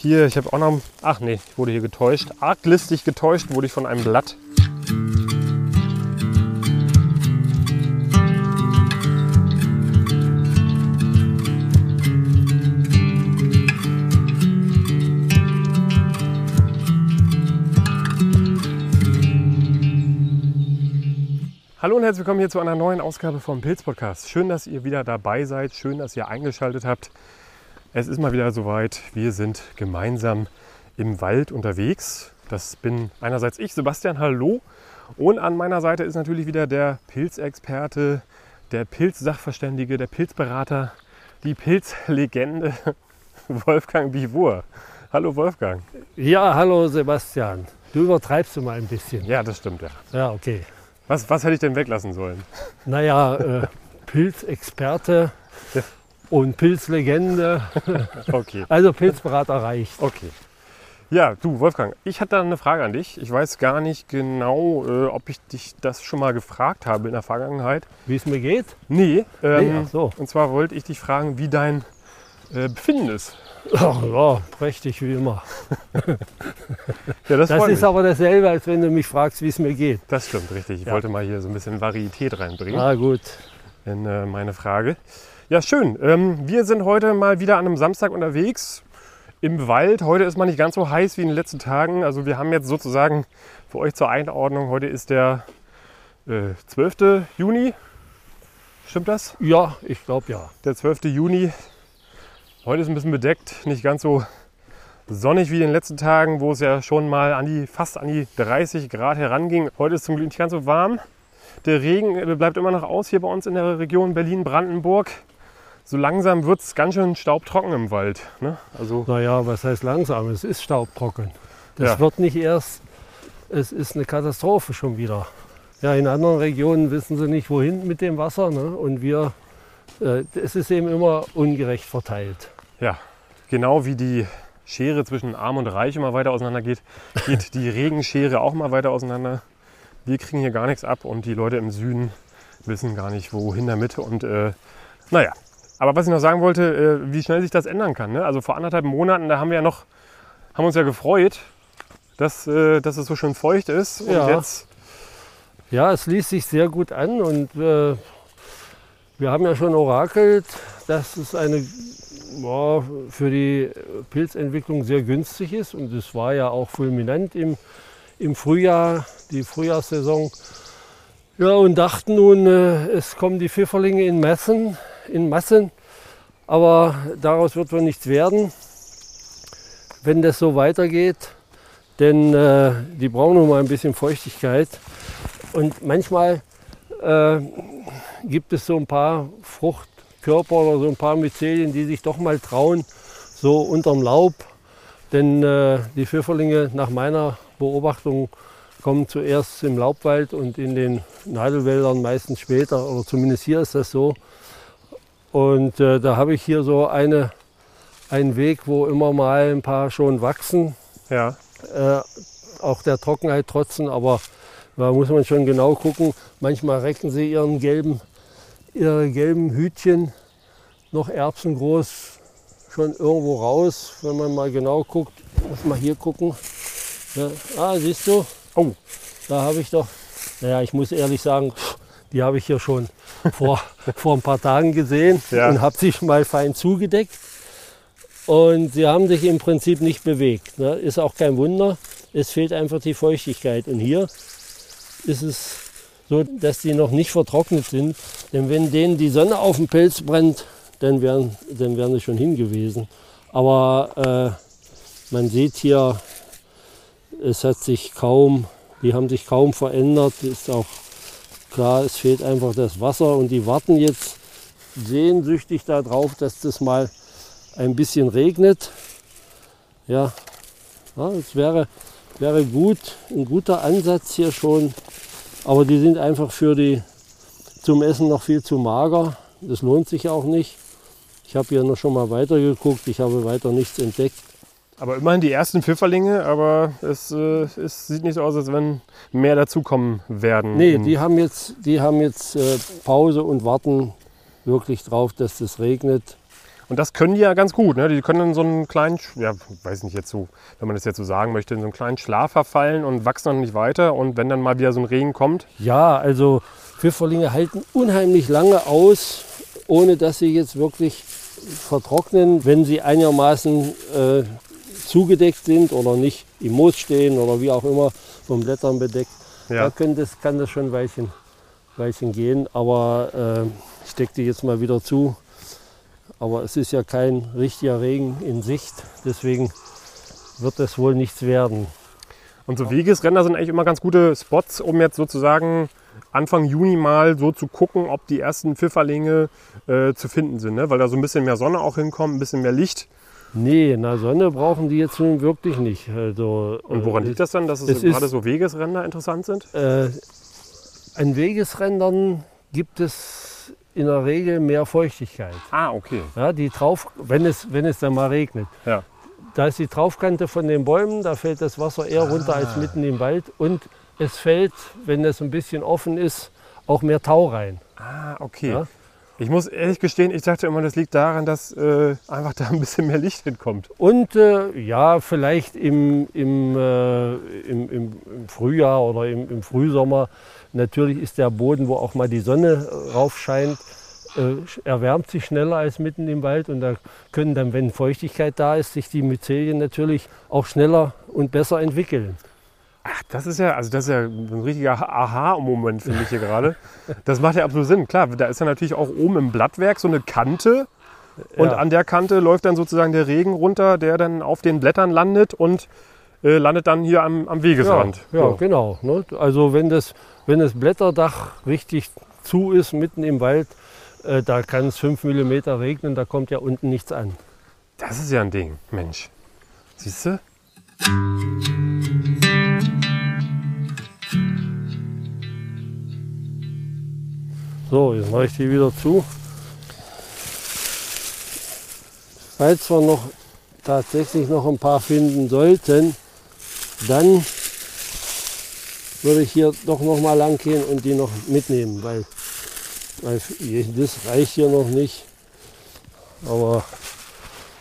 Hier, ich habe auch noch. Ach nee, ich wurde hier getäuscht. Arglistig getäuscht wurde ich von einem Blatt. Hallo und herzlich willkommen hier zu einer neuen Ausgabe vom Pilz Podcast. Schön, dass ihr wieder dabei seid. Schön, dass ihr eingeschaltet habt. Es ist mal wieder soweit. Wir sind gemeinsam im Wald unterwegs. Das bin einerseits ich, Sebastian. Hallo. Und an meiner Seite ist natürlich wieder der Pilzexperte, der Pilzsachverständige, der Pilzberater, die Pilzlegende Wolfgang Bivur. Hallo Wolfgang. Ja, hallo Sebastian. Du übertreibst du mal ein bisschen. Ja, das stimmt ja. Ja, okay. Was, was hätte ich denn weglassen sollen? Naja, äh, Pilzexperte und Pilzlegende. Okay. Also Pilzberater reicht. Okay. Ja, du Wolfgang, ich hatte eine Frage an dich. Ich weiß gar nicht genau, äh, ob ich dich das schon mal gefragt habe in der Vergangenheit. Wie es mir geht? Nee, ähm, Nee, so. und zwar wollte ich dich fragen, wie dein äh, Befinden ist. Ach ja, prächtig wie immer. Ja, das, Das ist aber dasselbe, als wenn du mich fragst, wie es mir geht. Das stimmt, richtig. Ich Ja. wollte mal hier so ein bisschen Varietät reinbringen Na gut. in äh, meine Frage. Ja, schön. Ähm, wir sind heute mal wieder an einem Samstag unterwegs im Wald. Heute ist mal nicht ganz so heiß wie in den letzten Tagen. Also wir haben jetzt sozusagen für euch zur Einordnung, heute ist der äh, 12. Juni. Stimmt das? Ja, ich glaube ja. Der 12. Juni. Heute ist ein bisschen bedeckt, nicht ganz so sonnig wie in den letzten Tagen, wo es ja schon mal an die, fast an die 30 Grad heranging. Heute ist zum Glück nicht ganz so warm. Der Regen äh, bleibt immer noch aus hier bei uns in der Region Berlin-Brandenburg. So langsam wird es ganz schön staubtrocken im Wald. Ne? Also Naja, was heißt langsam? Es ist staubtrocken. Das Ja. wird nicht erst, es ist eine Katastrophe schon wieder. Ja, in anderen Regionen wissen sie nicht, wohin mit dem Wasser. Ne? Und wir, äh, es ist eben immer ungerecht verteilt. ja, genau wie die Schere zwischen Arm und Reich immer weiter auseinander geht, geht die Regenschere auch mal weiter auseinander. Wir kriegen hier gar nichts ab und die Leute im Süden wissen gar nicht, wohin damit. Und äh, naja, aber was ich noch sagen wollte, äh, wie schnell sich das ändern kann. Ne? Also vor anderthalb Monaten, da haben wir ja noch, haben uns ja gefreut, dass, äh, dass es so schön feucht ist. Und Ja. jetzt, Ja, es liest sich sehr gut an und äh, wir haben ja schon orakelt, dass es eine ja, für die Pilzentwicklung sehr günstig ist und es war ja auch fulminant im, im Frühjahr, die Frühjahrssaison. Ja, und dachten nun, äh, es kommen die Pfifferlinge in Massen, in Massen, aber daraus wird wohl nichts werden, wenn das so weitergeht, denn äh, die brauchen nun mal ein bisschen Feuchtigkeit. Und manchmal äh, gibt es so ein paar Fruchtkörper oder so ein paar Myzelien, die sich doch mal trauen, so unterm Laub. Denn äh, die Pfifferlinge nach meiner Beobachtung kommen zuerst im Laubwald und in den Nadelwäldern meistens später. Oder zumindest hier ist das so. Und äh, da habe ich hier so eine, einen Weg, wo immer mal ein paar schon wachsen ja, äh, auch der Trockenheit trotzen, aber da muss man schon genau gucken. Manchmal recken sie ihren gelben, ihre gelben Hütchen noch erbsengroß schon irgendwo raus, wenn man mal genau guckt. Muss mal hier gucken. Ja, ah, siehst du? Oh. Da habe ich doch, naja, ich muss ehrlich sagen, die habe ich hier schon vor, vor ein paar Tagen gesehen Ja. und habe sie mal fein zugedeckt. Und sie haben sich im Prinzip nicht bewegt. Ne? Ist auch kein Wunder. Es fehlt einfach die Feuchtigkeit. Und hier ist es so, dass die noch nicht vertrocknet sind. Denn wenn denen die Sonne auf den Pelz brennt, dann wären, dann wären sie schon hingewiesen. Aber äh, man sieht hier, es hat sich kaum, die haben sich kaum verändert. Ist auch klar, es fehlt einfach das Wasser und die warten jetzt sehnsüchtig darauf, dass das mal ein bisschen regnet. Ja, ja es wäre, wäre gut, ein guter Ansatz hier schon. Aber die sind einfach für die zum Essen noch viel zu mager. Das lohnt sich auch nicht. Ich habe hier noch schon mal weitergeguckt. Ich habe weiter nichts entdeckt. Aber immerhin die ersten Pfifferlinge, aber es, äh, es sieht nicht so aus, als wenn mehr dazukommen werden. Nee, die haben jetzt, die haben jetzt äh, Pause und warten wirklich drauf, dass es regnet. Und das können die ja ganz gut. Ne? Die können in so einen kleinen, ja, weiß nicht jetzt so, wenn man das jetzt so sagen möchte, in so einen kleinen Schlaf verfallen und wachsen dann nicht weiter. Und wenn dann mal wieder so ein Regen kommt, Ja, also Pfifferlinge halten unheimlich lange aus, ohne dass sie jetzt wirklich vertrocknen, wenn sie einigermaßen äh, zugedeckt sind oder nicht im Moos stehen oder wie auch immer von Blättern bedeckt. Da ja, können das, kann das schon ein Weilchen, Weilchen gehen, aber äh, ich decke die jetzt mal wieder zu. Aber es ist ja kein richtiger Regen in Sicht, deswegen wird das wohl nichts werden. Und so Wegesränder sind eigentlich immer ganz gute Spots, um jetzt sozusagen Anfang Juni mal so zu gucken, ob die ersten Pfifferlinge äh, zu finden sind. Ne? Weil da so ein bisschen mehr Sonne auch hinkommt, ein bisschen mehr Licht. Nee, na Sonne brauchen die jetzt nun wirklich nicht. Also, Und woran liegt das dann, dass es, es ist- gerade so Wegesränder interessant sind? Äh, an Wegesrändern gibt es in der Regel mehr Feuchtigkeit. Ah, okay. Ja, die drauf, wenn, es, wenn es dann mal regnet. Ja. Da ist die Draufkante von den Bäumen, da fällt das Wasser eher runter als mitten im Wald. Und es fällt, wenn es ein bisschen offen ist, auch mehr Tau rein. Ah, okay. Ja. Ich muss ehrlich gestehen, ich dachte immer, das liegt daran, dass äh, einfach da ein bisschen mehr Licht hinkommt. Und äh, ja, vielleicht im, im, äh, im, im, Frühjahr oder im, im Frühsommer, natürlich ist der Boden, wo auch mal die Sonne äh, rauf scheint, äh, erwärmt sich schneller als mitten im Wald. Und da können dann, wenn Feuchtigkeit da ist, sich die Myzelien natürlich auch schneller und besser entwickeln. Ach, das ist ja, also das ist ja ein richtiger Aha-Moment, finde ich hier gerade. Das macht ja absolut Sinn. Klar, da ist ja natürlich auch oben im Blattwerk so eine Kante. Und Ja. an der Kante läuft dann sozusagen der Regen runter, der dann auf den Blättern landet und äh, landet dann hier am, am Ja, Wegesrand. ja So. genau. Ne? Also wenn das, wenn das Blätterdach richtig zu ist, mitten im Wald, äh, da kann es 5 mm regnen, da kommt ja unten nichts an. Das ist ja ein Ding, Mensch. Siehst du? So, jetzt mache ich die wieder zu. Falls wir noch tatsächlich noch ein paar finden sollten, dann würde ich hier doch noch mal lang gehen und die noch mitnehmen, weil, weil das reicht hier noch nicht. Aber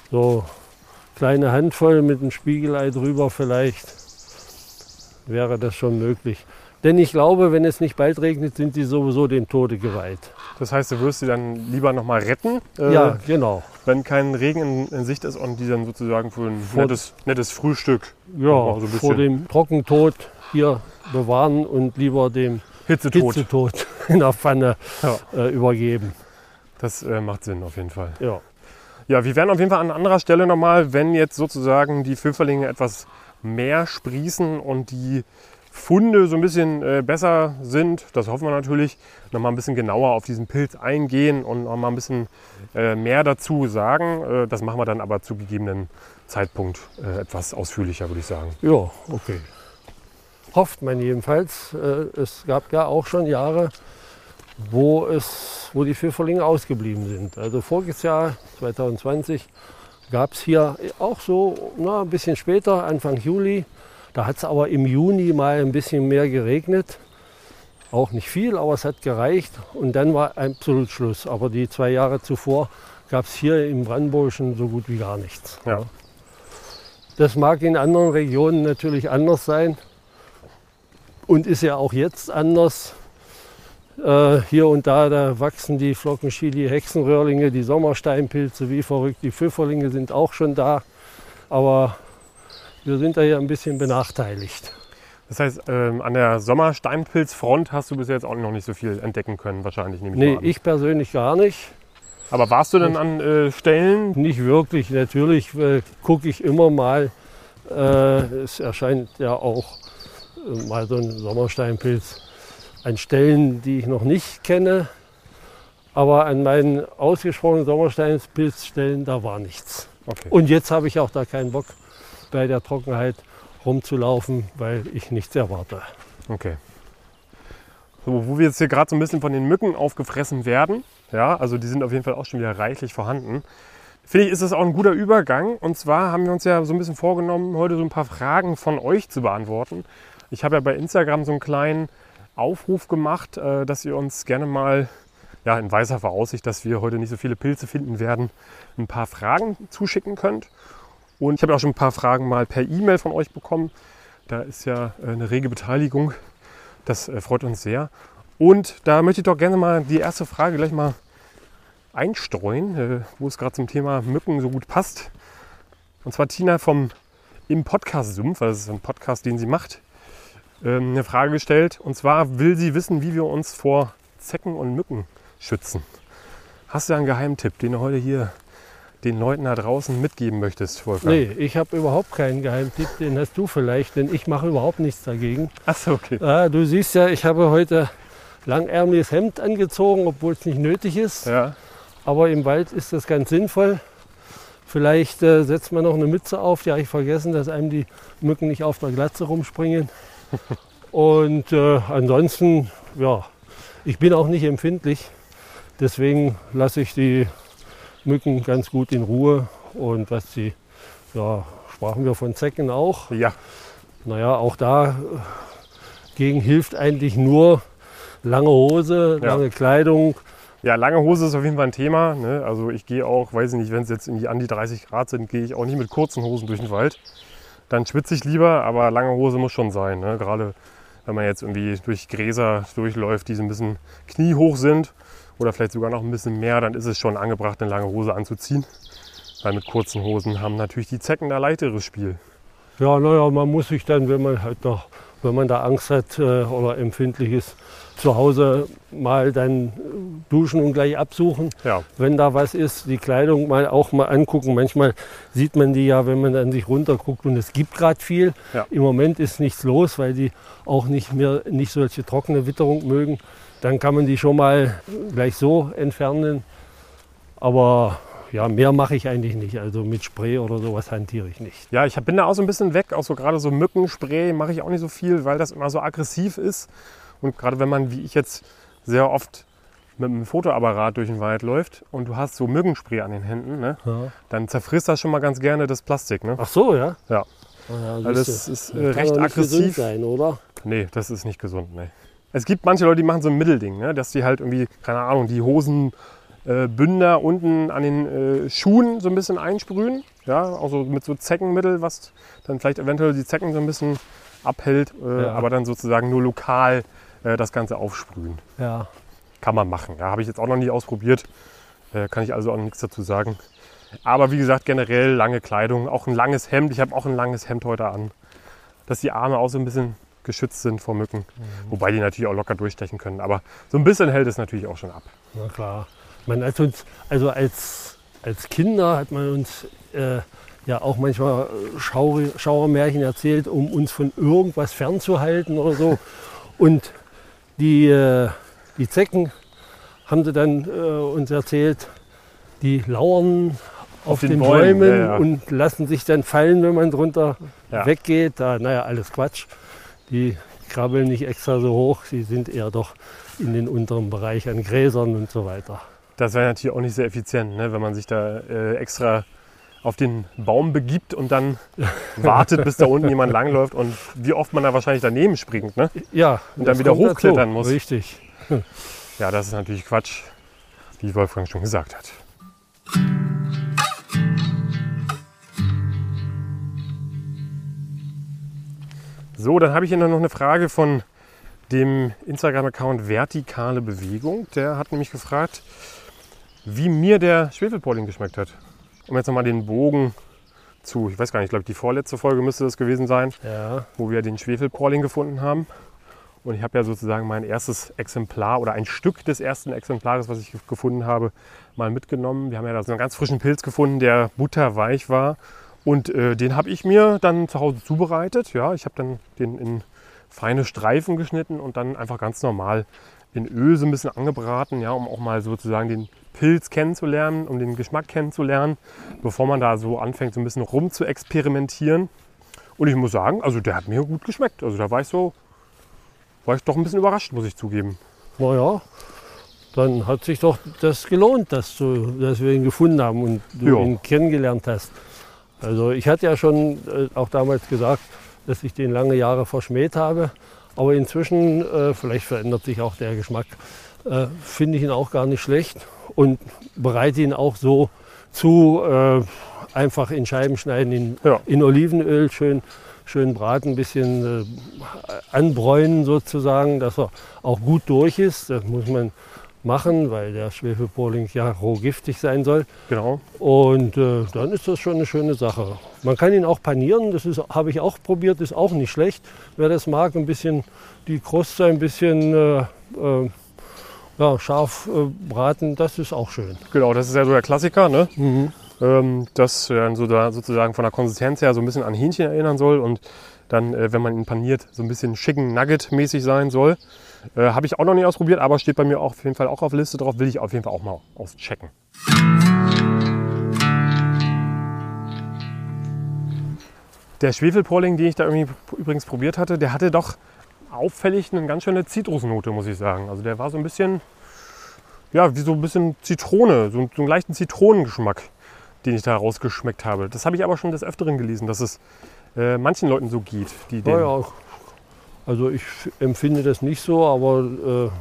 so kleine Handvoll mit einem Spiegelei drüber vielleicht wäre das schon möglich. Denn ich glaube, wenn es nicht bald regnet, sind die sowieso dem Tode geweiht. Das heißt, du wirst sie dann lieber noch mal retten, äh, ja, genau. wenn kein Regen in, in Sicht ist und die dann sozusagen für ein Vor- nettes, nettes Frühstück Ja, so vor dem Trockentod hier bewahren und lieber dem Hitzetod. Hitzetod in der Pfanne Ja. äh, übergeben. Das äh, macht Sinn auf jeden Fall. Ja. Ja, wir werden auf jeden Fall an anderer Stelle nochmal, wenn jetzt sozusagen die Pfifferlinge etwas mehr sprießen und die Funde so ein bisschen äh, besser sind, das hoffen wir natürlich, nochmal ein bisschen genauer auf diesen Pilz eingehen und nochmal ein bisschen äh, mehr dazu sagen. Äh, das machen wir dann aber zu gegebenen Zeitpunkt äh, etwas ausführlicher, würde ich sagen. ja, okay. Hofft man jedenfalls. Äh, es gab ja auch schon Jahre, wo, es, wo die Pfifferlinge ausgeblieben sind. Also voriges Jahr, 2020, gab es hier auch so na, ein bisschen später, Anfang Juli. Da hat es aber im Juni mal ein bisschen mehr geregnet. Auch nicht viel, aber es hat gereicht. Und dann war absolut Schluss. Aber die zwei Jahre zuvor gab es hier im Brandenburgischen so gut wie gar nichts. Ja. Das mag in anderen Regionen natürlich anders sein und ist ja auch jetzt anders. Äh, hier und da, da wachsen die Flockenchili, Hexenröhrlinge, die Sommersteinpilze wie verrückt. Die Pfifferlinge sind auch schon da. Aber wir sind da hier ein bisschen benachteiligt. Das heißt, ähm, an der Sommersteinpilzfront hast du bis jetzt auch noch nicht so viel entdecken können, wahrscheinlich. Nehme ich Nee, ich persönlich gar nicht. Aber warst du denn an äh, Stellen? Nicht wirklich. Natürlich äh, gucke ich immer mal. Äh, es erscheint ja auch äh, mal so ein Sommersteinpilz an Stellen, die ich noch nicht kenne. Aber an meinen ausgesprochenen Sommersteinpilzstellen, da war nichts. Okay. Und jetzt habe ich auch da keinen Bock, bei der Trockenheit rumzulaufen, weil ich nichts erwarte. Okay. So, wo wir jetzt hier gerade so ein bisschen von den Mücken aufgefressen werden, ja, also die sind auf jeden Fall auch schon wieder reichlich vorhanden, finde ich, ist das auch ein guter Übergang. Und zwar haben wir uns ja so ein bisschen vorgenommen, heute so ein paar Fragen von euch zu beantworten. Ich habe ja bei Instagram so einen kleinen Aufruf gemacht, äh, dass ihr uns gerne mal ja, in weißer Voraussicht, dass wir heute nicht so viele Pilze finden werden, ein paar Fragen zuschicken könnt. Und ich habe auch schon ein paar Fragen mal per E-Mail von euch bekommen. Da ist ja äh, eine rege Beteiligung. Das äh, freut uns sehr. Und da möchte ich doch gerne mal die erste Frage gleich mal einstreuen, äh, wo es gerade zum Thema Mücken so gut passt. Und zwar Tina vom im Podcast Sumpf, weil das ist ein Podcast, den sie macht, ähm, eine Frage gestellt. Und zwar will sie wissen, wie wir uns vor Zecken und Mücken schützen. Hast du einen Geheimtipp, den du heute hier den Leuten da draußen mitgeben möchtest, Wolfgang? Nee, ich habe überhaupt keinen Geheimtipp, den hast du vielleicht, denn ich mache überhaupt nichts dagegen. Achso, okay. Äh, du siehst ja, ich habe heute langärmliches Hemd angezogen, obwohl es nicht nötig ist. Ja. Aber im Wald ist das ganz sinnvoll. Vielleicht äh, setzt man noch eine Mütze auf, die habe ich vergessen, dass einem die Mücken nicht auf der Glatze rumspringen. Und äh, ansonsten, ja, ich bin auch nicht empfindlich. Deswegen lasse ich die Mücken ganz gut in Ruhe. Und was sie, ja, sprachen wir von Zecken auch. Ja. Naja, auch da gegen hilft eigentlich nur lange Hose, lange ja. Kleidung, ja, lange Hose ist auf jeden Fall ein Thema. Ne? Also ich gehe auch, weiß ich nicht, wenn es jetzt irgendwie an die 30 Grad sind, gehe ich auch nicht mit kurzen Hosen durch den Wald. Dann schwitze ich lieber, aber lange Hose muss schon sein. Ne? Gerade wenn man jetzt irgendwie durch Gräser durchläuft, die so ein bisschen kniehoch sind oder vielleicht sogar noch ein bisschen mehr, dann ist es schon angebracht, eine lange Hose anzuziehen. Weil mit kurzen Hosen haben natürlich die Zecken da leichteres Spiel. Ja, naja, man muss sich dann, wenn man halt noch, wenn man da Angst hat äh, oder empfindlich ist, zu Hause mal dann duschen und gleich absuchen. Ja. Wenn da was ist, die Kleidung mal auch mal angucken. Manchmal sieht man die ja, wenn man dann sich runterguckt und es gibt gerade viel. Ja. Im Moment ist nichts los, weil die auch nicht mehr nicht solche trockene Witterung mögen. Dann kann man die schon mal gleich so entfernen. Aber ja, mehr mache ich eigentlich nicht. Also mit Spray oder sowas hantiere ich nicht. Ja, ich bin da auch so ein bisschen weg. Auch so gerade so Mückenspray mache ich auch nicht so viel, weil das immer so aggressiv ist. Und gerade wenn man, wie ich jetzt, sehr oft mit einem Fotoapparat durch den Wald läuft und du hast so Mückenspray an den Händen, ne? ja. dann zerfrisst das schon mal ganz gerne das Plastik. Ne? Ach so, ja? Ja. Ah ja also das ist äh, recht aggressiv. sein, oder? Nee, das ist nicht gesund. Nee. Es gibt manche Leute, die machen so ein Mittelding, ne? dass die halt irgendwie, keine Ahnung, die Hosenbünder äh, unten an den äh, Schuhen so ein bisschen einsprühen. Ja, also mit so Zeckenmittel, was dann vielleicht eventuell die Zecken so ein bisschen abhält, äh, ja. aber dann sozusagen nur lokal äh, das Ganze aufsprühen. Ja. Kann man machen. Ja, habe ich jetzt auch noch nie ausprobiert. Äh, kann ich also auch nichts dazu sagen. Aber wie gesagt, generell lange Kleidung, auch ein langes Hemd. Ich habe auch ein langes Hemd heute an. Dass die Arme auch so ein bisschen geschützt sind vor Mücken. Mhm. Wobei die natürlich auch locker durchstechen können. Aber so ein bisschen hält es natürlich auch schon ab. Na klar. Man hat uns, also als, als Kinder hat man uns äh, ja auch manchmal Schauer, Schauermärchen erzählt, um uns von irgendwas fernzuhalten oder so. Und die, äh, die Zecken haben sie dann äh, uns erzählt, die lauern auf, auf den, den, Bäumen, Bäumen ja, ja. und lassen sich dann fallen, wenn man drunter ja. weggeht. Da, naja, alles Quatsch. Die krabbeln nicht extra so hoch, sie sind eher doch in den unteren Bereich an Gräsern und so weiter. Das wäre natürlich auch nicht sehr effizient, ne, wenn man sich da äh, extra auf den Baum begibt und dann wartet, bis da unten jemand langläuft und wie oft man da wahrscheinlich daneben springt. Ne? Ja. Und dann wieder hochklettern muss. Richtig. Ja, das ist natürlich Quatsch, wie Wolfgang schon gesagt hat. So, dann habe ich hier noch eine Frage von dem Instagram-Account Vertikale Bewegung. Der hat nämlich gefragt, wie mir der Schwefelpolling geschmeckt hat um jetzt nochmal den Bogen zu, ich weiß gar nicht, ich glaube die vorletzte Folge müsste das gewesen sein, ja. wo wir den Schwefelporling gefunden haben. Und ich habe ja sozusagen mein erstes Exemplar oder ein Stück des ersten Exemplares, was ich gefunden habe, mal mitgenommen. Wir haben ja da so einen ganz frischen Pilz gefunden, der butterweich war. Und äh, den habe ich mir dann zu Hause zubereitet. Ja, ich habe dann den in feine Streifen geschnitten und dann einfach ganz normal in Öl so ein bisschen angebraten, ja, um auch mal sozusagen den Pilz kennenzulernen, um den Geschmack kennenzulernen, bevor man da so anfängt, so ein bisschen rum zu experimentieren. Und ich muss sagen, also der hat mir gut geschmeckt. Also da war ich so, war ich doch ein bisschen überrascht, muss ich zugeben. Naja, dann hat sich doch das gelohnt, dass, du, dass wir ihn gefunden haben und du jo. ihn kennengelernt hast. Also ich hatte ja schon äh, auch damals gesagt, dass ich den lange Jahre verschmäht habe. Aber inzwischen, äh, vielleicht verändert sich auch der Geschmack, äh, finde ich ihn auch gar nicht schlecht und bereite ihn auch so zu, äh, einfach in Scheiben schneiden, in, Ja. in Olivenöl schön, schön braten, ein bisschen äh, anbräunen sozusagen, dass er auch gut durch ist. Das muss man machen, weil der Schwefelpoling ja roh giftig sein soll. Genau. Und äh, dann ist das schon eine schöne Sache. Man kann ihn auch panieren, das habe ich auch probiert, ist auch nicht schlecht. Wer das mag, ein bisschen die Kruste ein bisschen äh, äh, ja, scharf äh, braten, das ist auch schön. Genau, das ist ja so der Klassiker, ne? ähm, das äh, so da, sozusagen von der Konsistenz her so ein bisschen an Hähnchen erinnern soll und dann, äh, wenn man ihn paniert, so ein bisschen schicken Nugget-mäßig sein soll. Äh, Habe ich auch noch nicht ausprobiert, aber steht bei mir auch auf jeden Fall auch auf Liste drauf. Will ich auf jeden Fall auch mal auschecken. Der Schwefelporling, den ich da irgendwie übrigens probiert hatte, der hatte doch auffällig eine ganz schöne Zitrusnote, muss ich sagen. Also der war so ein bisschen, ja, wie so ein bisschen Zitrone, so, so einen leichten Zitronengeschmack, den ich da rausgeschmeckt habe. Das habe ich aber schon des Öfteren gelesen, dass es äh, manchen Leuten so geht, die den, Ja, ja. Also ich empfinde das nicht so, aber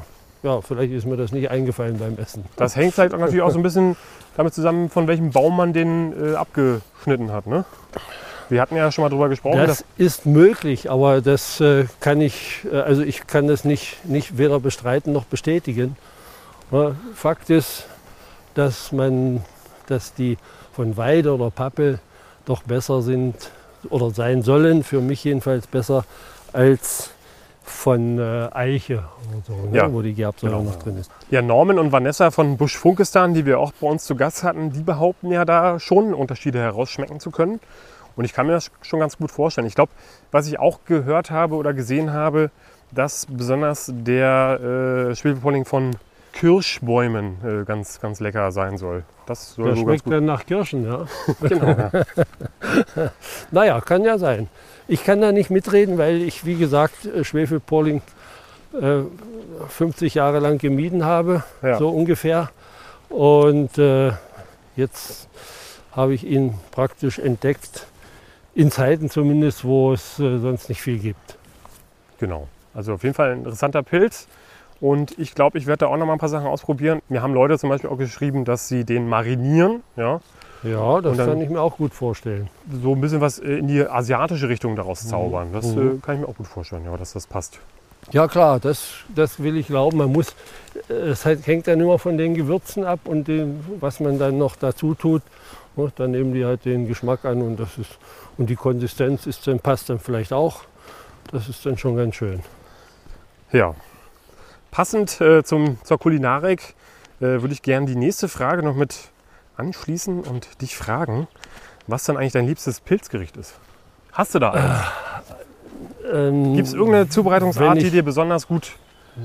äh, ja, vielleicht ist mir das nicht eingefallen beim Essen. Das hängt vielleicht auch natürlich auch so ein bisschen damit zusammen, von welchem Baum man den äh, abgeschnitten hat. Ne? Wir hatten ja schon mal drüber gesprochen. Das ist möglich, aber das äh, kann ich, äh, also ich kann das nicht, nicht weder bestreiten noch bestätigen. Fakt ist, dass man, dass die von Weide oder Pappel doch besser sind oder sein sollen, für mich jedenfalls besser als von äh, Eiche so, ne, Ja, wo die Gerbsäure genau. noch drin ist. Ja, Norman und Vanessa von Busch Funkistan, die wir auch bei uns zu Gast hatten, die behaupten ja da schon Unterschiede herausschmecken zu können. Und ich kann mir das schon ganz gut vorstellen. Ich glaube, was ich auch gehört habe oder gesehen habe, dass besonders der äh, Schwefelpolling von Kirschbäumen äh, ganz, ganz lecker sein soll. Das soll ganz schmeckt dann nach Kirschen, ja. Genau, ja. Naja, kann ja sein. Ich kann da nicht mitreden, weil ich, wie gesagt, äh, Schwefelpolling äh, 50 Jahre lang gemieden habe, Ja. so ungefähr. Und äh, jetzt habe ich ihn praktisch entdeckt, in Zeiten zumindest, wo es äh, sonst nicht viel gibt. Genau. Also auf jeden Fall ein interessanter Pilz. Und ich glaube, ich werde da auch noch mal ein paar Sachen ausprobieren. Mir haben Leute zum Beispiel auch geschrieben, dass sie den marinieren. Ja, Ja, das dann- kann ich mir auch gut vorstellen. so ein bisschen was äh, in die asiatische Richtung daraus zaubern. Das Mhm. äh, kann ich mir auch gut vorstellen, ja, dass das passt. Ja klar, das, das will ich glauben. Man muss, äh, es halt- hängt dann immer von den Gewürzen ab und dem, was man dann noch dazu tut. Ne, Dann nehmen die halt den Geschmack an und das ist und die Konsistenz ist dann passt dann vielleicht auch. Das ist dann schon ganz schön. Ja. Passend äh, zum, zur Kulinarik äh, würde ich gerne die nächste Frage noch mit anschließen und dich fragen, was dann eigentlich dein liebstes Pilzgericht ist. Hast du da eins? Ähm, Gibt es irgendeine Zubereitungsart, ich- die dir besonders gut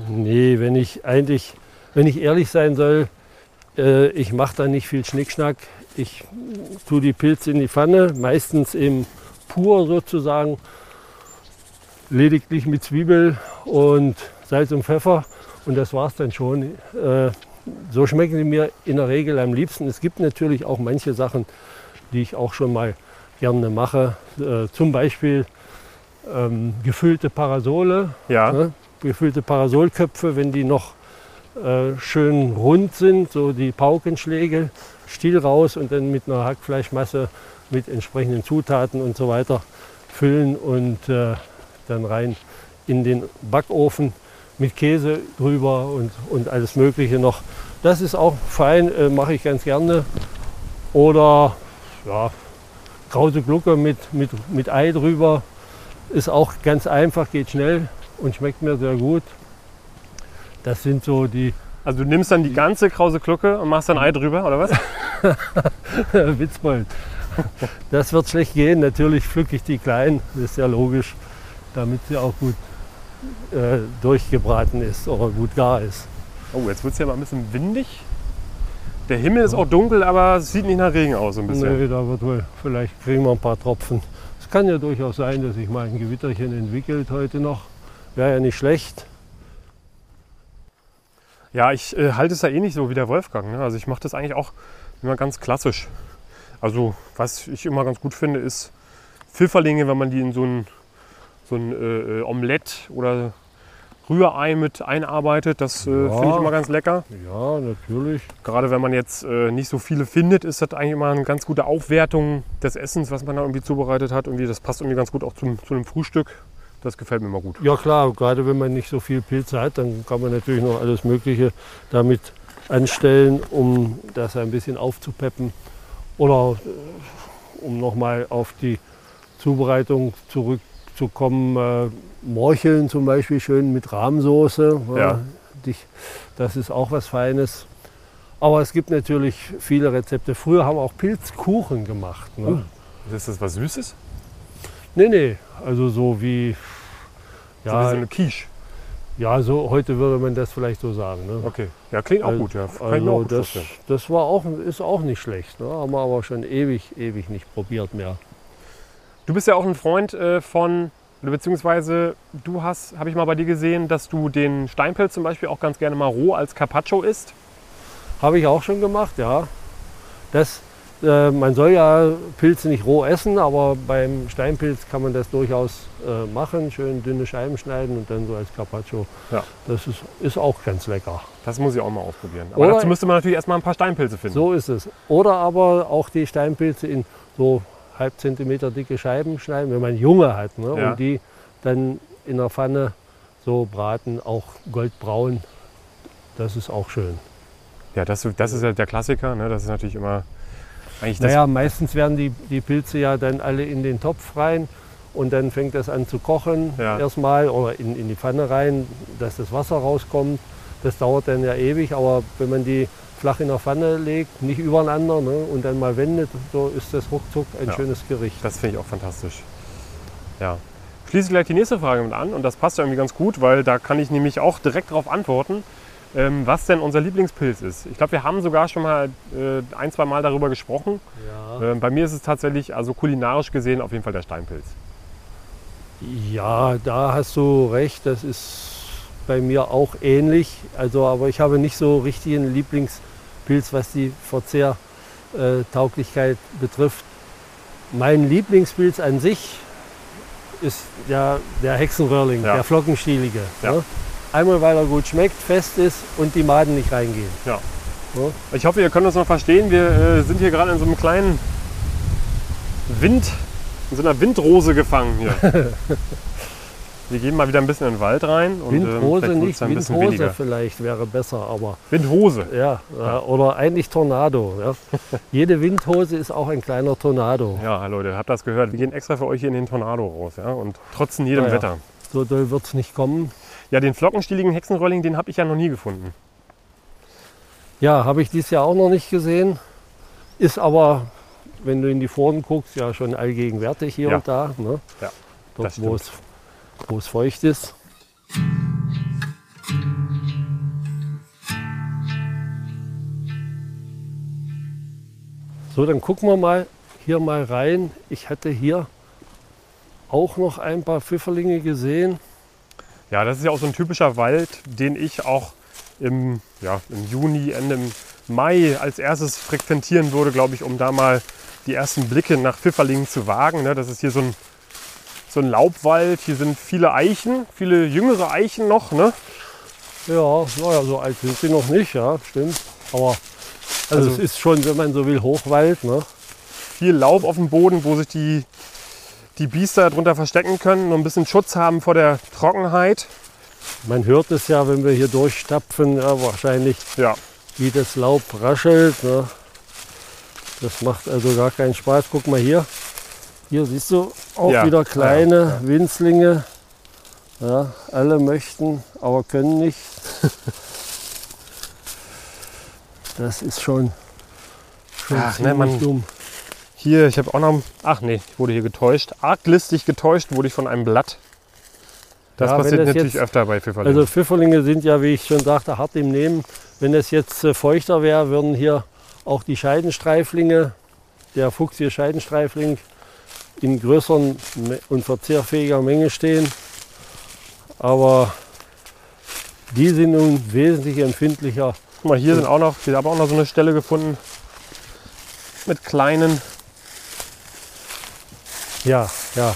Nee, wenn ich eigentlich, wenn ich ehrlich sein soll, äh, ich mache da nicht viel Schnickschnack. Ich tue die Pilze in die Pfanne, meistens eben pur sozusagen, lediglich mit Zwiebel und Salz und Pfeffer und das war's dann schon. Äh, so schmecken sie mir in der Regel am liebsten. Es gibt natürlich auch manche Sachen, die ich auch schon mal gerne mache. Äh, zum Beispiel ähm, gefüllte Parasole, Ja, Ne? gefüllte Parasolköpfe, wenn die noch äh, schön rund sind, so die Paukenschläge, Stiel raus und dann mit einer Hackfleischmasse mit entsprechenden Zutaten und so weiter füllen und äh, dann rein in den Backofen mit Käse drüber und, und alles Mögliche noch. Das ist auch fein, äh, mache ich ganz gerne. Oder ja, krause Glucke mit, mit, mit Ei drüber. Ist auch ganz einfach, geht schnell und schmeckt mir sehr gut. Das sind so die also du nimmst dann die ganze krause Glucke und machst dann Ei drüber, oder was? Witzbold. Das wird schlecht gehen. Natürlich pflücke ich die klein, das ist ja logisch, damit sie auch gut äh, durchgebraten ist oder gut gar ist. Oh, jetzt wird es ja mal ein bisschen windig. Der Himmel ist auch dunkel, aber es sieht nicht nach Regen aus, ein bisschen. Nee, da wird wohl, vielleicht kriegen wir ein paar Tropfen. Es kann ja durchaus sein, dass sich mal ein Gewitterchen entwickelt heute noch. Wäre ja nicht schlecht. Ja, ich äh, halte es ja eh nicht so wie der Wolfgang. Ne? Also ich mache das eigentlich auch immer ganz klassisch. Also was ich immer ganz gut finde, ist Pfifferlinge, wenn man die in so ein, so ein äh, äh, Omelett oder Rührei mit einarbeitet. Das äh, Ja. finde ich immer ganz lecker. Ja, natürlich. Gerade wenn man jetzt äh, nicht so viele findet, ist das eigentlich immer eine ganz gute Aufwertung des Essens, was man da irgendwie zubereitet hat. Irgendwie, das passt irgendwie ganz gut auch zum, zu einem Frühstück. Das gefällt mir immer gut. Ja klar, gerade wenn man nicht so viel Pilze hat, dann kann man natürlich noch alles Mögliche damit anstellen, um das ein bisschen aufzupeppen. Oder äh, um nochmal auf die Zubereitung zurückzukommen, äh, Morcheln zum Beispiel schön mit Rahmsoße. Ja. dich- Das ist auch was Feines. Aber es gibt natürlich viele Rezepte. Früher haben wir auch Pilzkuchen gemacht. Ne? Oh. Ist das was Süßes? Nee, nee, also so wie, So wie ja, so eine Quiche. ja, so heute würde man das vielleicht so sagen. Ne? Okay. Ja, klingt auch Also- gut. Ja. Kann Also gut das, das war auch, ist auch nicht schlecht. Ne? Haben wir aber schon ewig, ewig nicht probiert mehr. Du bist ja auch ein Freund äh, von, beziehungsweise du hast, habe ich mal bei dir gesehen, dass du den Steinpilz zum Beispiel auch ganz gerne mal roh als Carpaccio isst. Habe ich auch schon gemacht, ja. Das, äh, man soll ja Pilze nicht roh essen, aber beim Steinpilz kann man das durchaus äh, machen. Schön dünne Scheiben schneiden und dann so als Carpaccio. Ja. Das ist, ist auch ganz lecker. Das muss ich auch mal ausprobieren. Aber Oder- dazu müsste man natürlich erstmal ein paar Steinpilze finden. So ist es. Oder aber auch die Steinpilze in so halb Zentimeter dicke Scheiben schneiden, wenn man junge hat. Ne? Ja. Und die dann in der Pfanne so braten, auch goldbraun. Das ist auch schön. Ja, das, das ist ja der Klassiker. Ne? Das ist natürlich immer eigentlich das. Naja, meistens werden die, die Pilze ja dann alle in den Topf rein und dann fängt das an zu kochen Ja. erstmal oder in, in die Pfanne rein, dass das Wasser rauskommt. Das dauert dann ja ewig, aber wenn man die flach in der Pfanne legt, nicht übereinander ne, und dann mal wendet, so ist das ruckzuck ein Ja. schönes Gericht. Das finde ich auch fantastisch. Ja. Schließe gleich die nächste Frage mit an und das passt ja irgendwie ganz gut, weil da kann ich nämlich auch direkt darauf antworten, ähm, was denn unser Lieblingspilz ist. Ich glaube, wir haben sogar schon mal äh, ein, zwei Mal darüber gesprochen. Ja. Ähm, bei mir ist es tatsächlich, also kulinarisch gesehen, auf jeden Fall der Steinpilz. ja, da hast du recht, das ist bei mir auch ähnlich. Also, aber ich habe nicht so richtig einen Lieblingspilz, was die Verzehrtauglichkeit betrifft. Mein Lieblingspilz an sich ist der, der Hexenröhrling, Ja. der Flockenstielige. Ja. Ne? Einmal weil er gut schmeckt, fest ist und die Maden nicht reingehen. Ja. Ja. Ich hoffe, ihr könnt uns noch verstehen. Wir äh, sind hier gerade in so einem kleinen Wind, in so einer Windrose gefangen hier. wir gehen mal wieder ein bisschen in den Wald rein. Und, ähm, vielleicht wird's nicht, Windhose vielleicht wäre besser, aber Windhose. ja, ja. oder eigentlich Tornado. Ja. Jede Windhose ist auch ein kleiner Tornado. Ja, Leute, habt das gehört. Wir gehen extra für euch hier in den Tornado raus. Ja? Und trotzen jedem Na ja. Wetter. So doll wird es nicht kommen. Ja, den flockenstieligen Hexenrolling, den habe ich ja noch nie gefunden. Ja, habe ich dieses Jahr auch noch nicht gesehen. Ist aber, wenn du in die Foren guckst, ja schon allgegenwärtig hier Ja. und da. Ne? Ja, das Dort, wo es, wo es feucht ist. So, dann gucken wir mal hier mal rein. Ich hatte hier auch noch ein paar Pfifferlinge gesehen. Ja, das ist ja auch so ein typischer Wald, den ich auch im, ja, im Juni, Ende Mai als erstes frequentieren würde, glaube ich, um da mal die ersten Blicke nach Pfifferlingen zu wagen. ne? Das ist hier so ein, so ein Laubwald. Hier sind viele Eichen, viele jüngere Eichen noch. Ne? Ja, naja, so alt sind sie noch nicht, ja, stimmt. Aber also, Also- es ist schon, wenn man so will, Hochwald. Ne? Viel Laub auf dem Boden, wo sich die, die Biester drunter verstecken können und ein bisschen Schutz haben vor der Trockenheit. Man hört es ja, wenn wir hier durchstapfen, ja, wahrscheinlich, Ja, wie das Laub raschelt. Ne? Das macht also gar keinen Spaß. Guck mal hier. Hier siehst du auch Ja, wieder kleine ja. Winzlinge. Ja, alle möchten, aber können nicht. Das ist schon, schon Ach, ne, ziemlich man- dumm. Hier, ich habe auch noch. Ach nee, ich wurde hier getäuscht. Arglistig getäuscht wurde ich von einem Blatt. Das Ja, passiert das natürlich jetzt- öfter bei Pfifferlingen. Also Pfifferlinge sind ja, wie ich schon sagte, hart im Nehmen. Wenn es jetzt äh, feuchter wäre, würden hier auch die Scheidenstreiflinge, der Fuchsie Scheidenstreifling, in größeren und verzehrfähiger Menge stehen. Aber die sind nun wesentlich empfindlicher. Guck mal, hier sind auch noch, wir haben auch noch so eine Stelle gefunden mit kleinen. Ja, ja,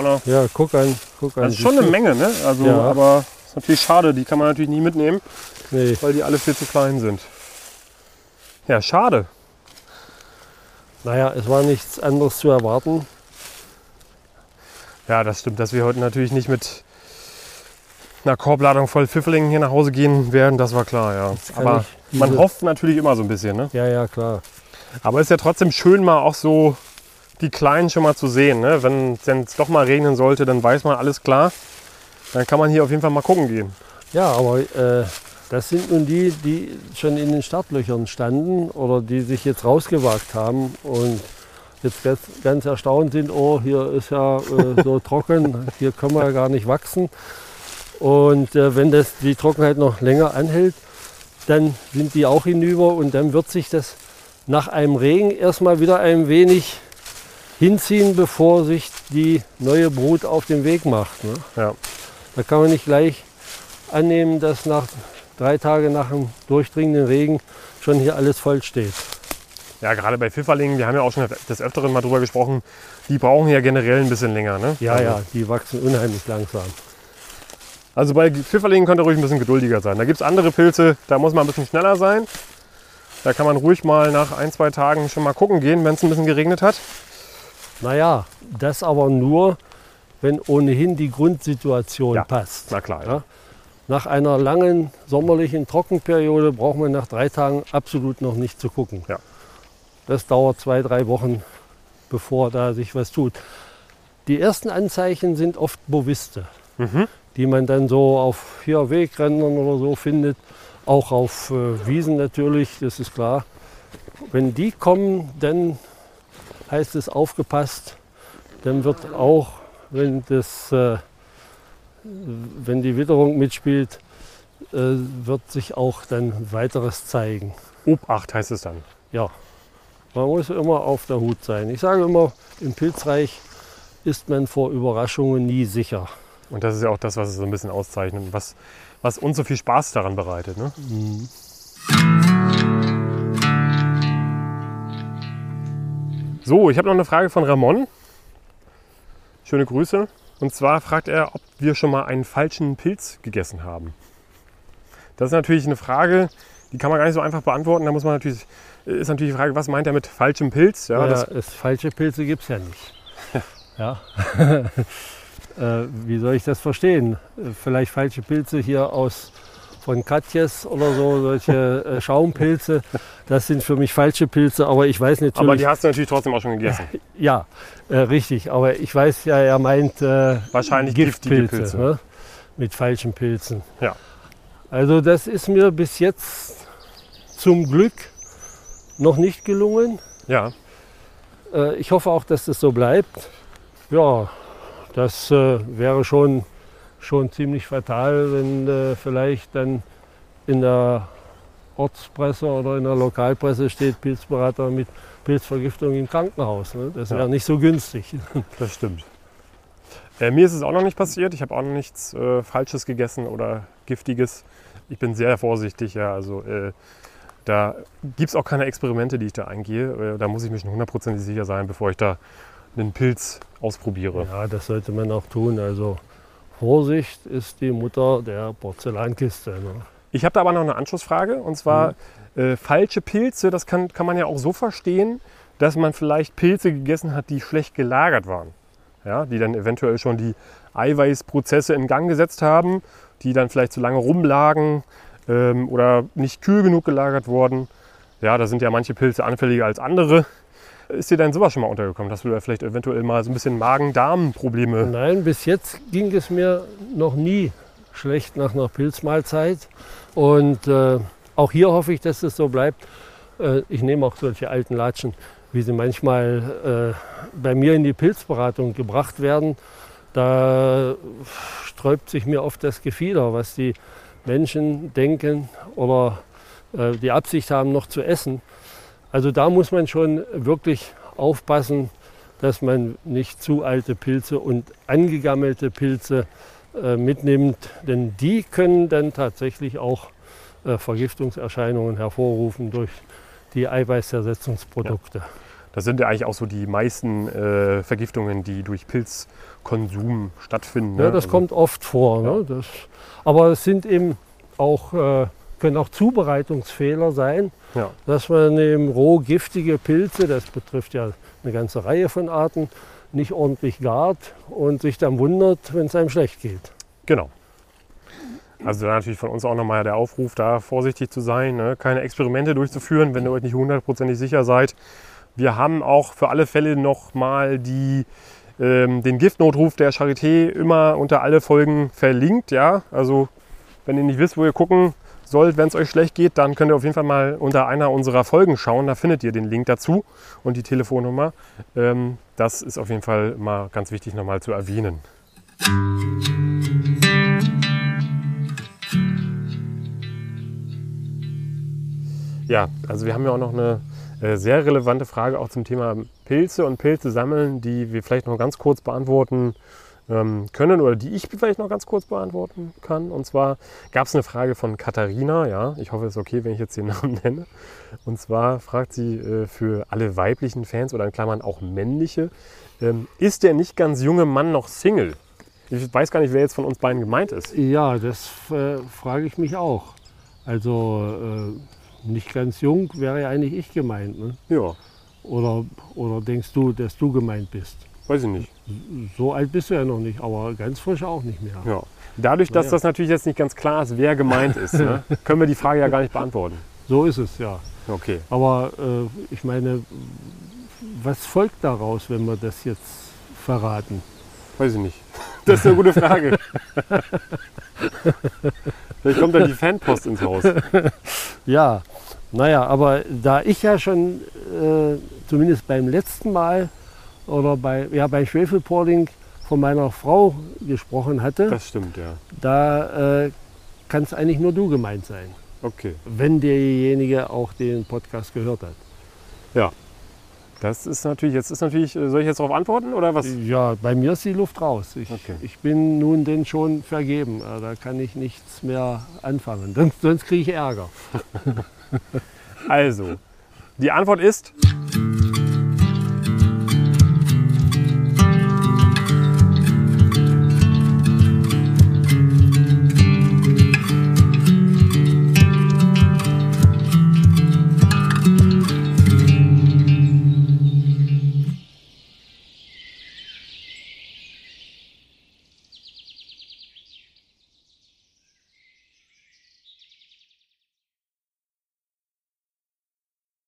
noch. ja, guck an. Guck an, Das ist schon eine Menge, ne? Also, Ja. aber ist natürlich schade, die kann man natürlich nie mitnehmen? Nee. weil die alle viel zu klein sind. Ja, schade. Naja, es war nichts anderes zu erwarten. Ja, das stimmt, dass wir heute natürlich nicht mit einer Korbladung voll Pfifferlingen hier nach Hause gehen werden, das war klar, ja. Aber man hofft natürlich immer so ein bisschen, ne? Ja, ja, klar. Aber es ist ja trotzdem schön, mal auch so die Kleinen schon mal zu sehen. Ne? Wenn es doch mal regnen sollte, dann weiß man alles klar. Dann kann man hier auf jeden Fall mal gucken gehen. Ja, aber äh, das sind nun die, die schon in den Startlöchern standen oder die sich jetzt rausgewagt haben und jetzt ganz, ganz erstaunt sind, oh, hier ist ja äh, so trocken, hier können wir ja gar nicht wachsen. Und äh, wenn das, die Trockenheit noch länger anhält, dann sind die auch hinüber und dann wird sich das nach einem Regen erstmal wieder ein wenig hinziehen, bevor sich die neue Brut auf den Weg macht. Ne? Ja. Da kann man nicht gleich annehmen, dass nach drei Tagen nach dem durchdringenden Regen schon hier alles voll steht. Ja, gerade bei Pfifferlingen, wir haben ja auch schon des Öfteren mal drüber gesprochen, die brauchen ja generell ein bisschen länger. Ne? Ja, also, ja, die wachsen unheimlich langsam. Also bei Pfifferlingen könnt ihr ruhig ein bisschen geduldiger sein. Da gibt es andere Pilze, da muss man ein bisschen schneller sein. Da kann man ruhig mal nach ein, zwei Tagen schon mal gucken gehen, wenn es ein bisschen geregnet hat. Naja, das aber nur, wenn ohnehin die Grundsituation Ja. passt. Na klar, ja. Nach einer langen sommerlichen Trockenperiode braucht man nach drei Tagen absolut noch nicht zu gucken. Ja. Das dauert zwei, drei Wochen, bevor da sich was tut. Die ersten Anzeichen sind oft Boviste, Mhm. die man dann so auf hier Wegrändern oder so findet. Auch auf äh, Wiesen natürlich, das ist klar. Wenn die kommen, dann heißt es aufgepasst. Dann wird auch, wenn, das, äh, wenn die Witterung mitspielt, äh, wird sich auch dann weiteres zeigen. Obacht heißt es dann. Ja, man muss immer auf der Hut sein. Ich sage immer, im Pilzreich ist man vor Überraschungen nie sicher. Und das ist ja auch das, was es so ein bisschen auszeichnet was, was uns so viel Spaß daran bereitet. Ne? So, ich habe noch eine Frage von Ramon. Schöne Grüße. Und zwar fragt er, ob wir schon mal einen falschen Pilz gegessen haben. Das ist natürlich eine Frage, die kann man gar nicht so einfach beantworten. Da muss man natürlich, ist natürlich die Frage, was meint er mit falschem Pilz? Ja, Ja, es, falsche Pilze gibt es ja nicht. ja. äh, wie soll ich das verstehen? Äh, Vielleicht falsche Pilze hier aus von Katjes oder so, solche äh, Schaumpilze. Das sind für mich falsche Pilze, aber ich weiß aber natürlich. die hast du natürlich trotzdem auch schon gegessen. ja, äh, richtig. Aber ich weiß ja, er meint äh, Wahrscheinlich giftige Giftpilze Pilze. ne? mit falschen Pilzen. Ja. Also das ist mir bis jetzt zum Glück noch nicht gelungen. Ja, Äh, ich hoffe auch, dass das so bleibt. Ja, das äh, wäre schon, schon ziemlich fatal, wenn äh, vielleicht dann in der Ortspresse oder in der Lokalpresse steht Pilzberater mit Pilzvergiftung im Krankenhaus. Ne? Das wäre Ja. nicht so günstig. Das stimmt. Äh, mir ist es auch noch nicht passiert. Ich habe auch noch nichts äh, Falsches gegessen oder Giftiges. Ich bin sehr vorsichtig. Ja, also äh, da gibt es auch keine Experimente, die ich da eingehe. Äh, da muss ich mir schon hundertprozentig sicher sein, bevor ich da einen Pilz ausprobiere. Ja, das sollte man auch tun. Also Vorsicht ist die Mutter der Porzellankiste. Ne? Ich habe da aber noch eine Anschlussfrage. Und zwar äh, falsche Pilze, das kann, kann man ja auch so verstehen, dass man vielleicht Pilze gegessen hat, die schlecht gelagert waren. Ja, die dann eventuell schon die Eiweißprozesse in Gang gesetzt haben, die dann vielleicht zu lange rumlagen ähm, oder nicht kühl genug gelagert wurden. Ja, da sind ja manche Pilze anfälliger als andere. Ist dir denn sowas schon mal untergekommen, dass du da vielleicht eventuell mal so ein bisschen Magen-Darm-Probleme Nein, bis jetzt ging es mir noch nie schlecht nach einer Pilzmahlzeit. Und äh, auch hier hoffe ich, dass es so bleibt. Äh, ich nehme auch solche alten Latschen, wie sie manchmal äh, bei mir in die Pilzberatung gebracht werden. Da sträubt sich mir oft das Gefieder, was die Menschen denken oder äh, die Absicht haben, noch zu essen. Also da muss man schon wirklich aufpassen, dass man nicht zu alte Pilze und angegammelte Pilze äh, mitnimmt, denn die können dann tatsächlich auch äh, Vergiftungserscheinungen hervorrufen durch die Eiweißersetzungsprodukte. Das sind ja eigentlich auch so die meisten äh, Vergiftungen, die durch Pilzkonsum stattfinden. Ja, ne? das Also- kommt oft vor. Ne? Das, aber es sind eben auch, äh, können auch Zubereitungsfehler sein, Ja. dass man eben roh giftige Pilze, das betrifft ja eine ganze Reihe von Arten, nicht ordentlich gart und sich dann wundert, wenn es einem schlecht geht. Genau. Also da natürlich von uns auch nochmal der Aufruf, da vorsichtig zu sein, ne? keine Experimente durchzuführen, wenn ihr euch nicht hundertprozentig sicher seid. Wir haben auch für alle Fälle nochmal die, ähm, den Giftnotruf der Charité immer unter alle Folgen verlinkt. Ja? Also wenn ihr nicht wisst, wo ihr gucken sollt, wenn es euch schlecht geht, dann könnt ihr auf jeden Fall mal unter einer unserer Folgen schauen. Da findet ihr den Link dazu und die Telefonnummer. Ähm, das ist auf jeden Fall mal ganz wichtig nochmal zu erwähnen. Ja, also wir haben ja auch noch eine äh, sehr relevante Frage auch zum Thema Pilze und Pilze sammeln, die wir vielleicht noch ganz kurz beantworten ähm, können oder die ich vielleicht noch ganz kurz beantworten kann. Und zwar gab es eine Frage von Katharina, ja, ich hoffe es ist okay, wenn ich jetzt den Namen nenne. Und zwar fragt sie äh, für alle weiblichen Fans oder in Klammern auch männliche, ähm, ist der nicht ganz junge Mann noch Single? Ich weiß gar nicht, wer jetzt von uns beiden gemeint ist. Ja, das äh, frage ich mich auch. Also äh, nicht ganz jung wäre ja eigentlich ich gemeint. Ne? Ja, Oder, oder denkst du, dass du gemeint bist? Weiß ich nicht. So alt bist du ja noch nicht, aber ganz frisch auch nicht mehr. Ja. Dadurch, dass Naja. das natürlich jetzt nicht ganz klar ist, wer gemeint ist, ne, können wir die Frage ja gar nicht beantworten. So ist es, ja. Okay. Aber äh, ich meine, was folgt daraus, wenn wir das jetzt verraten? Weiß ich nicht. Das ist eine gute Frage. Vielleicht kommt dann die Fanpost ins Haus. Ja, naja, aber da ich ja schon äh, zumindest beim letzten Mal oder bei, ja, bei Schwefelpording von meiner Frau gesprochen hatte, Das stimmt, ja. da äh, kann es eigentlich nur du gemeint sein, Okay. wenn derjenige auch den Podcast gehört hat. Das ist natürlich, jetzt ist natürlich, äh, soll ich jetzt darauf antworten oder was? Ja, bei mir ist die Luft raus. Ich, Okay. ich bin nun denn schon vergeben. Äh, Da kann ich nichts mehr anfangen. Sonst, sonst kriege ich Ärger. Also, die Antwort ist